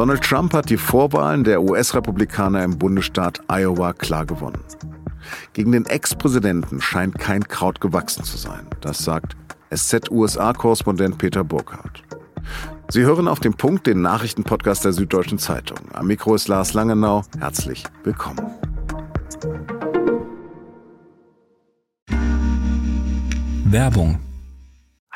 Donald Trump hat die Vorwahlen der US-Republikaner im Bundesstaat Iowa klar gewonnen. Gegen den Ex-Präsidenten scheint kein Kraut gewachsen zu sein. Das sagt SZ-USA-Korrespondent Peter Burkhardt. Sie hören auf dem Punkt den Nachrichtenpodcast der Süddeutschen Zeitung. Am Mikro ist Lars Langenau. Herzlich willkommen. Werbung.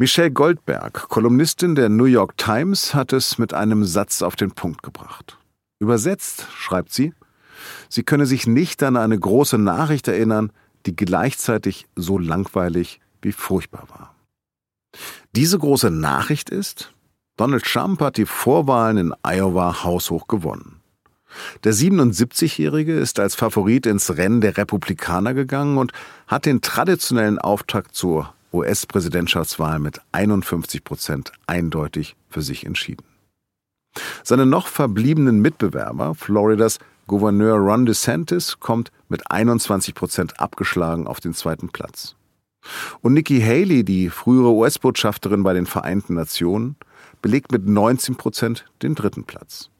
Michelle Goldberg, Kolumnistin der New York Times, hat es mit einem Satz auf den Punkt gebracht. Übersetzt schreibt sie, sie könne sich nicht an eine große Nachricht erinnern, die gleichzeitig so langweilig wie furchtbar war. Diese große Nachricht ist, Donald Trump hat die Vorwahlen in Iowa haushoch gewonnen. Der 77-Jährige ist als Favorit ins Rennen der Republikaner gegangen und hat den traditionellen Auftakt zur US-Präsidentschaftswahl mit 51 Prozent eindeutig für sich entschieden. Seine noch verbliebenen Mitbewerber, Floridas Gouverneur Ron DeSantis, kommt mit 21 Prozent abgeschlagen auf den zweiten Platz. Und Nikki Haley, die frühere US-Botschafterin bei den Vereinten Nationen, belegt mit 19 Prozent den dritten Platz.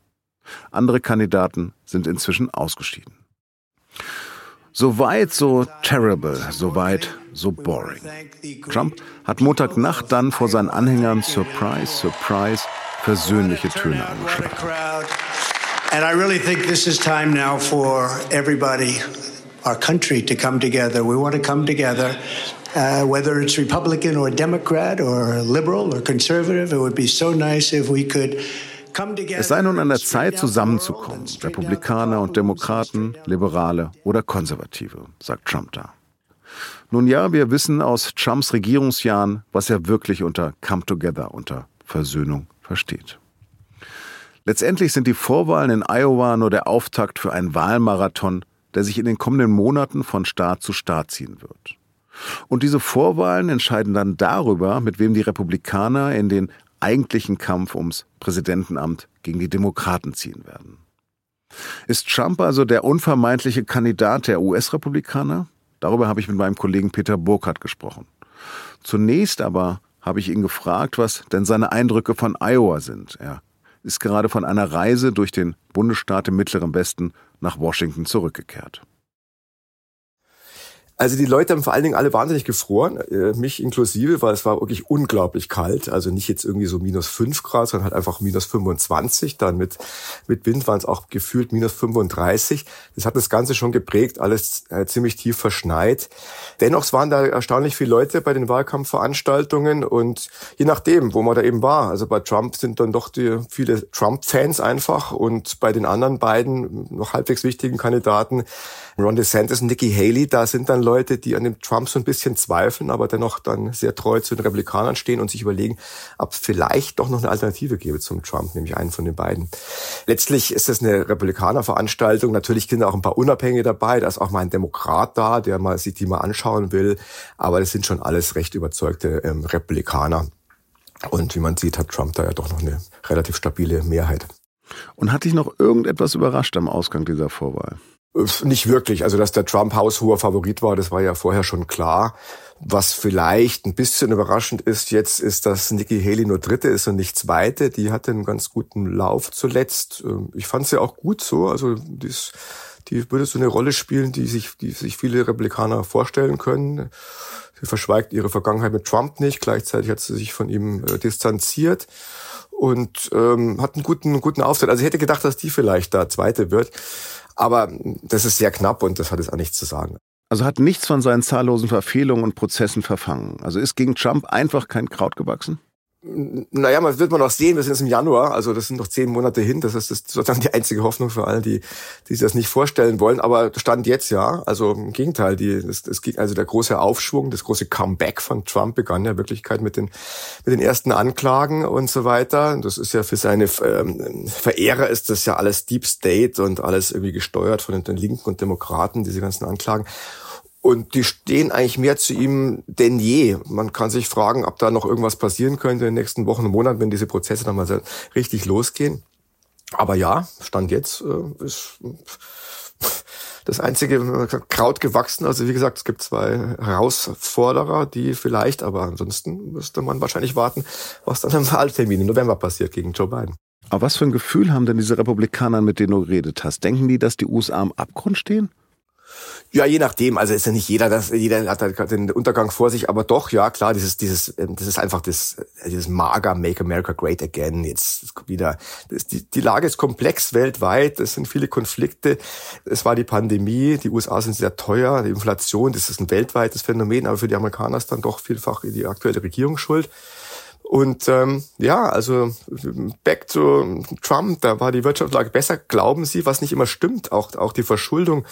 Andere Kandidaten sind inzwischen ausgeschieden. So weit, so terrible, so weit, so boring. Trump hat Montagnacht dann vor seinen Anhängern Surprise, Surprise versöhnliche Töne angeschlagen. And I really think this is time now for everybody, our country, to come together. We want to come together. Uh, whether it's Republican or Democrat or liberal or conservative, it would be so nice if we could es sei nun an der Zeit, zusammenzukommen. Republikaner und Demokraten, Liberale oder Konservative, sagt Trump da. Nun ja, wir wissen aus Trumps Regierungsjahren, was er wirklich unter Come Together, unter Versöhnung versteht. Letztendlich sind die Vorwahlen in Iowa nur der Auftakt für einen Wahlmarathon, der sich in den kommenden Monaten von Staat zu Staat ziehen wird. Und diese Vorwahlen entscheiden dann darüber, mit wem die Republikaner in den eigentlichen Kampf ums Präsidentenamt gegen die Demokraten ziehen werden. Ist Trump also der unvermeidliche Kandidat der US-Republikaner? Darüber habe ich mit meinem Kollegen Peter Burkhardt gesprochen. Zunächst aber habe ich ihn gefragt, was denn seine Eindrücke von Iowa sind. Er ist gerade von einer Reise durch den Bundesstaat im Mittleren Westen nach Washington zurückgekehrt. Also die Leute haben vor allen Dingen alle wahnsinnig gefroren, äh, mich inklusive, weil es war wirklich unglaublich kalt. Also nicht jetzt irgendwie so minus fünf Grad, sondern halt einfach minus 25. Dann mit, mit Wind waren es auch gefühlt minus 35. Das hat das Ganze schon geprägt, alles äh, ziemlich tief verschneit. Dennoch es waren da erstaunlich viele Leute bei den Wahlkampfveranstaltungen und je nachdem, wo man da eben war. Also bei Trump sind dann doch die, viele Trump-Fans einfach und bei den anderen beiden noch halbwegs wichtigen Kandidaten, Ron DeSantis und Nikki Haley, da sind dann Leute, die an dem Trump so ein bisschen zweifeln, aber dennoch dann sehr treu zu den Republikanern stehen und sich überlegen, ob vielleicht doch noch eine Alternative gäbe zum Trump, nämlich einen von den beiden. Letztlich ist es eine Republikanerveranstaltung. Natürlich sind auch ein paar Unabhängige dabei. Da ist auch mal ein Demokrat da, der mal sich die mal anschauen will. Aber das sind schon alles recht überzeugte ähm, Republikaner. Und wie man sieht, hat Trump da ja doch noch eine relativ stabile Mehrheit. Und hat dich noch irgendetwas überrascht am Ausgang dieser Vorwahl? Nicht wirklich. Also, dass der Trump haushoher Favorit war, das war ja vorher schon klar. Was vielleicht ein bisschen überraschend ist jetzt, ist, dass Nikki Haley nur Dritte ist und nicht Zweite. Die hatte einen ganz guten Lauf zuletzt. Ähm, ich fand sie auch gut so. Also, die, die würde so eine Rolle spielen, die sich, die sich viele Republikaner vorstellen können. Sie verschweigt ihre Vergangenheit mit Trump nicht. Gleichzeitig hat sie sich von ihm äh, distanziert und ähm, hat einen guten, guten Auftritt. Also ich hätte gedacht, dass die vielleicht da Zweite wird. Aber das ist sehr knapp und das hat jetzt auch nichts zu sagen. Also hat nichts von seinen zahllosen Verfehlungen und Prozessen verfangen. Also ist gegen Trump einfach kein Kraut gewachsen? Naja, man wird man noch sehen, wir sind jetzt im Januar, also das sind noch zehn Monate hin, das ist, das ist sozusagen die einzige Hoffnung für alle, die, die sich das nicht vorstellen wollen, aber Stand jetzt ja, also im Gegenteil, die, das, das, also der große Aufschwung, das große Comeback von Trump begann ja Wirklichkeit mit den, mit den ersten Anklagen und so weiter, das ist ja für seine ähm, Verehrer ist das ja alles Deep State und alles irgendwie gesteuert von den Linken und Demokraten, diese ganzen Anklagen und die stehen eigentlich mehr zu ihm denn je. Man kann sich fragen, ob da noch irgendwas passieren könnte in den nächsten Wochen und Monaten, wenn diese Prozesse dann mal so richtig losgehen. Aber ja, Stand jetzt äh, ist das einzige Kraut gewachsen. Also wie gesagt, es gibt zwei Herausforderer, die vielleicht, aber ansonsten müsste man wahrscheinlich warten, was dann im Wahltermin im November passiert gegen Joe Biden. Aber was für ein Gefühl haben denn diese Republikaner, mit denen du geredet hast? Denken die, dass die USA am Abgrund stehen? Ja, je nachdem. Also ist ja nicht jeder, das, jeder hat halt den Untergang vor sich, aber doch, ja, klar, dieses, dieses, ähm, das ist einfach das, dieses Mager Make America Great Again. Jetzt wieder, das, die, die Lage ist komplex weltweit. Es sind viele Konflikte. Es war die Pandemie. Die USA sind sehr teuer. Die Inflation, das ist ein weltweites Phänomen, aber für die Amerikaner ist dann doch vielfach die aktuelle Regierung schuld. Und ähm, ja, also back to Trump, da war die Wirtschaftslage besser, glauben Sie, was nicht immer stimmt. Auch, auch die Verschuldung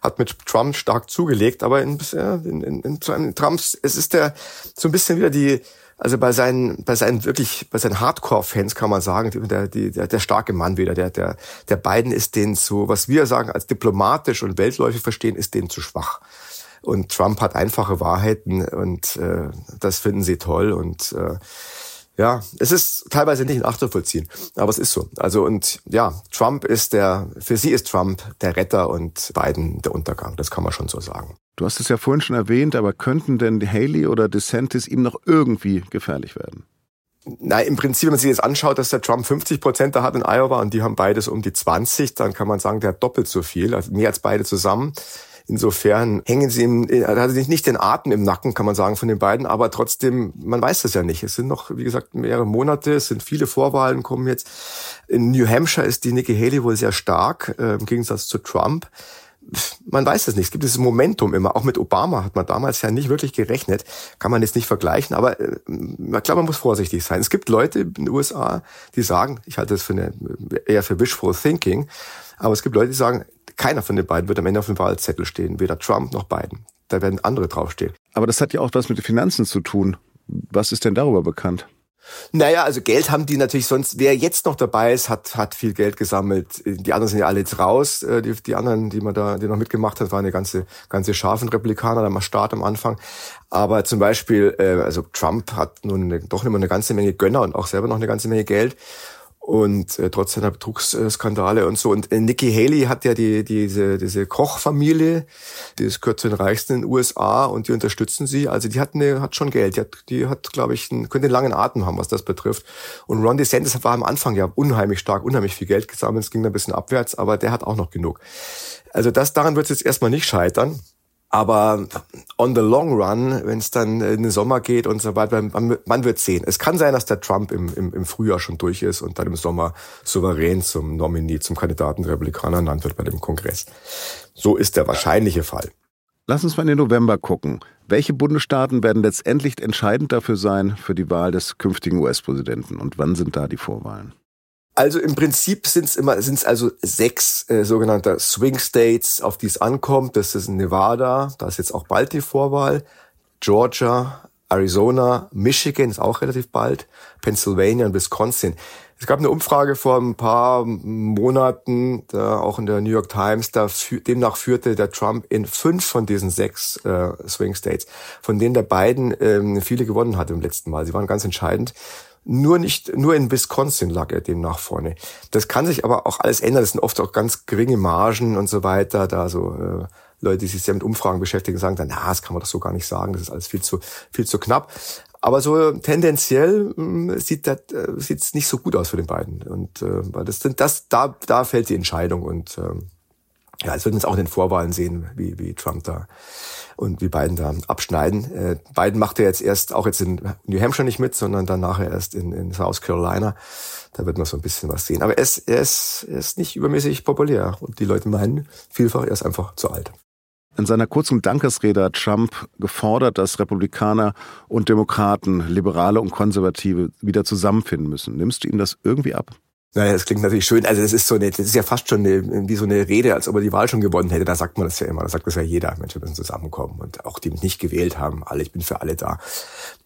hat mit Trump stark zugelegt. Aber in, in, in, in Trumps, es ist der so ein bisschen wieder die, also bei seinen, bei seinen wirklich, bei seinen Hardcore-Fans kann man sagen, der, der, der starke Mann wieder, der, der, der Biden ist denen so, was wir sagen als diplomatisch und weltläufig verstehen, ist denen zu schwach. Und Trump hat einfache Wahrheiten und äh, das finden sie toll und äh, ja, es ist teilweise nicht nachzuvollziehen, aber es ist so. Also und ja, Trump ist der, für sie ist Trump der Retter und Biden der Untergang. Das kann man schon so sagen. Du hast es ja vorhin schon erwähnt, aber könnten denn Haley oder DeSantis ihm noch irgendwie gefährlich werden? Nein, im Prinzip, wenn man sich jetzt anschaut, dass der Trump 50 Prozent da hat in Iowa und die haben beides um die 20, dann kann man sagen, der hat doppelt so viel, also mehr als beide zusammen. Insofern hängen sie im, äh, hat nicht den Atem im Nacken, kann man sagen, von den beiden, aber trotzdem, man weiß das ja nicht. Es sind noch, wie gesagt, mehrere Monate, es sind viele Vorwahlen kommen jetzt. In New Hampshire ist die Nikki Haley wohl sehr stark, äh, im Gegensatz zu Trump man weiß es nicht. Es gibt dieses Momentum immer. Auch mit Obama hat man damals ja nicht wirklich gerechnet. Kann man jetzt nicht vergleichen. Aber äh, ich glaube, man muss vorsichtig sein. Es gibt Leute in den USA, die sagen, ich halte das für eine, eher für wishful thinking, aber es gibt Leute, die sagen, keiner von den beiden wird am Ende auf dem Wahlzettel stehen, weder Trump noch Biden. Da werden andere draufstehen. Aber das hat ja auch was mit den Finanzen zu tun. Was ist denn darüber bekannt? Naja, also Geld haben die natürlich sonst, wer jetzt noch dabei ist, hat, hat viel Geld gesammelt. Die anderen sind ja alle jetzt raus. Äh, die, die anderen, die man da, die noch mitgemacht hat, waren eine ganze, ganze scharfen Republikaner, da mal Start am Anfang. Aber zum Beispiel, äh, also Trump hat nun doch immer eine ganze Menge Gönner und auch selber noch eine ganze Menge Geld und äh, trotz seiner Betrugsskandale und so. Und äh, Nikki Haley hat ja die, diese, diese Kochfamilie, die ist gehört zu den reichsten in den USA und die unterstützen sie. Also die hat, eine, hat schon Geld. Die hat, die hat glaube ich, einen, könnte einen langen Atem haben, was das betrifft. Und Ron DeSantis war am Anfang ja unheimlich stark, unheimlich viel Geld gesammelt. Es ging ein bisschen abwärts, aber der hat auch noch genug. Also das daran wird es jetzt erstmal nicht scheitern. Aber on the long run, wenn es dann in den Sommer geht und so weiter, man, man, wird sehen. Es kann sein, dass der Trump im, im, im Frühjahr schon durch ist und dann im Sommer souverän zum Nominee, zum Kandidaten der Republikaner ernannt wird bei dem Kongress. So ist der wahrscheinliche Fall. Lass uns mal in den November gucken. Welche Bundesstaaten werden letztendlich entscheidend dafür sein für die Wahl des künftigen US-Präsidenten und wann sind da die Vorwahlen? Also im Prinzip sind es immer sind es also sechs äh, sogenannte Swing States, auf die es ankommt. Das ist Nevada, da ist jetzt auch bald die Vorwahl, Georgia, Arizona, Michigan ist auch relativ bald, Pennsylvania und Wisconsin. Es gab eine Umfrage vor ein paar Monaten, da auch in der New York Times, da demnach führte der Trump in fünf von diesen sechs äh, Swing States, von denen der Biden ähm, viele gewonnen hat im letzten Mal. Sie waren ganz entscheidend. Nur nicht, nur in Wisconsin lag er demnach vorne. Das kann sich aber auch alles ändern. Das sind oft auch ganz geringe Margen und so weiter. Da so äh, Leute, die sich sehr mit Umfragen beschäftigen, sagen dann, na, das kann man doch so gar nicht sagen. Das ist alles viel zu, viel zu knapp. Aber so tendenziell äh, sieht das äh, sieht's nicht so gut aus für den beiden. Und äh, weil das sind das da da fällt die Entscheidung und äh, ja, es wird uns auch in den Vorwahlen sehen, wie wie Trump da und wie Biden da abschneiden. Äh, Biden macht ja jetzt erst, auch jetzt in New Hampshire nicht mit, sondern dann nachher erst in, in South Carolina. Da wird man so ein bisschen was sehen. Aber er ist, er, ist, er ist nicht übermäßig populär und die Leute meinen vielfach, er ist einfach zu alt. In seiner kurzen Dankesrede hat Trump gefordert, dass Republikaner und Demokraten, Liberale und Konservative wieder zusammenfinden müssen. Nimmst du ihm das irgendwie ab? Naja, das klingt natürlich schön. Also das ist so eine, das ist ja fast schon eine, wie so eine Rede, als ob er die Wahl schon gewonnen hätte. Da sagt man das ja immer. Da sagt das ja jeder. Mensch, wir müssen zusammenkommen. Und auch die mich nicht gewählt haben, alle, ich bin für alle da.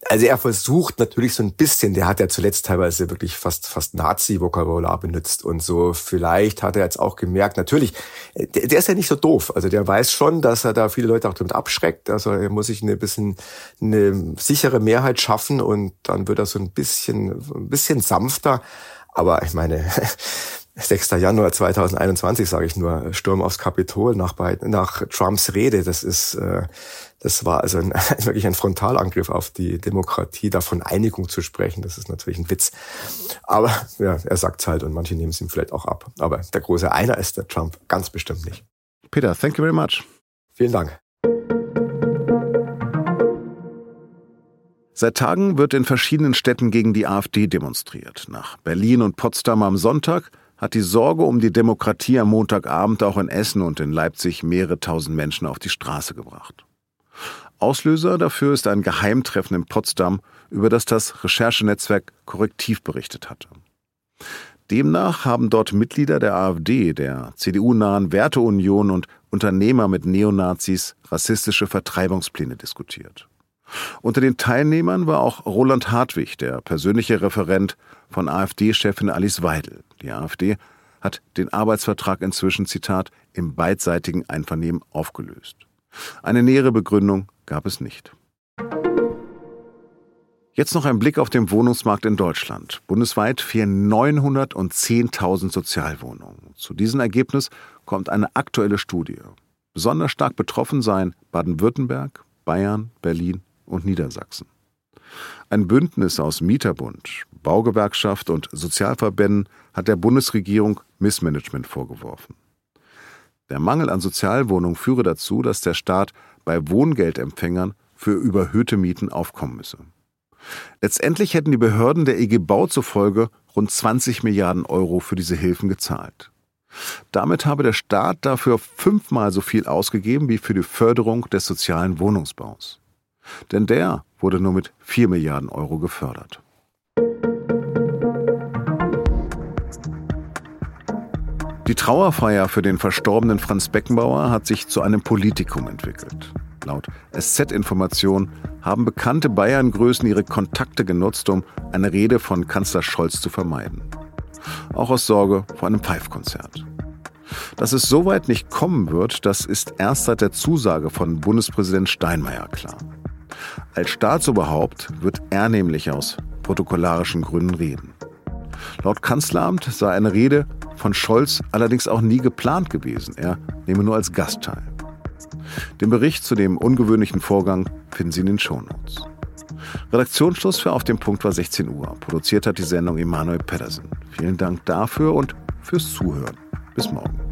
Also er versucht natürlich so ein bisschen, der hat ja zuletzt teilweise wirklich fast, fast Nazi-Vokabular benutzt und so. Vielleicht hat er jetzt auch gemerkt, natürlich, der, der ist ja nicht so doof. Also der weiß schon, dass er da viele Leute auch damit abschreckt. Also er muss sich eine bisschen, eine sichere Mehrheit schaffen und dann wird er so ein bisschen, ein bisschen sanfter. Aber ich meine, 6. Januar 2021, sage ich nur, Sturm aufs Kapitol nach, nach Trumps Rede, das ist, äh, das war also ein, wirklich ein Frontalangriff auf die Demokratie, da von Einigung zu sprechen, das ist natürlich ein Witz. Aber ja, er sagt's halt und manche nehmen es ihm vielleicht auch ab. Aber der große Einer ist der Trump ganz bestimmt nicht. Peter, thank you very much. Vielen Dank. Seit Tagen wird in verschiedenen Städten gegen die AfD demonstriert. Nach Berlin und Potsdam am Sonntag hat die Sorge um die Demokratie am Montagabend auch in Essen und in Leipzig mehrere tausend Menschen auf die Straße gebracht. Auslöser dafür ist ein Geheimtreffen in Potsdam, über das das Recherchenetzwerk Korrektiv berichtet hatte. Demnach haben dort Mitglieder der AfD, der CDU-nahen Werteunion und Unternehmer mit Neonazis rassistische Vertreibungspläne diskutiert. Unter den Teilnehmern war auch Roland Hartwig, der persönliche Referent von AfD-Chefin Alice Weidel. Die AfD hat den Arbeitsvertrag inzwischen, Zitat, im beidseitigen Einvernehmen aufgelöst. Eine nähere Begründung gab es nicht. Jetzt noch ein Blick auf den Wohnungsmarkt in Deutschland. Bundesweit fehlen 910.000 Sozialwohnungen. Zu diesem Ergebnis kommt eine aktuelle Studie. Besonders stark betroffen seien Baden-Württemberg, Bayern, Berlin und Niedersachsen. Ein Bündnis aus Mieterbund, Baugewerkschaft und Sozialverbänden hat der Bundesregierung Missmanagement vorgeworfen. Der Mangel an Sozialwohnungen führe dazu, dass der Staat bei Wohngeldempfängern für überhöhte Mieten aufkommen müsse. Letztendlich hätten die Behörden der EG Bau zufolge rund 20 Milliarden Euro für diese Hilfen gezahlt. Damit habe der Staat dafür fünfmal so viel ausgegeben wie für die Förderung des sozialen Wohnungsbaus. Denn der wurde nur mit 4 Milliarden Euro gefördert. Die Trauerfeier für den verstorbenen Franz Beckenbauer hat sich zu einem Politikum entwickelt. Laut SZ-Information haben bekannte Bayern-Größen ihre Kontakte genutzt, um eine Rede von Kanzler Scholz zu vermeiden. Auch aus Sorge vor einem Pfeifkonzert. Dass es soweit nicht kommen wird, das ist erst seit der Zusage von Bundespräsident Steinmeier klar. Als Staatsoberhaupt wird er nämlich aus protokollarischen Gründen reden. Laut Kanzleramt sei eine Rede von Scholz allerdings auch nie geplant gewesen. Er nehme nur als Gast teil. Den Bericht zu dem ungewöhnlichen Vorgang finden Sie in den Shownotes. Redaktionsschluss für Auf dem Punkt war 16 Uhr. Produziert hat die Sendung Emanuel Pedersen. Vielen Dank dafür und fürs Zuhören. Bis morgen.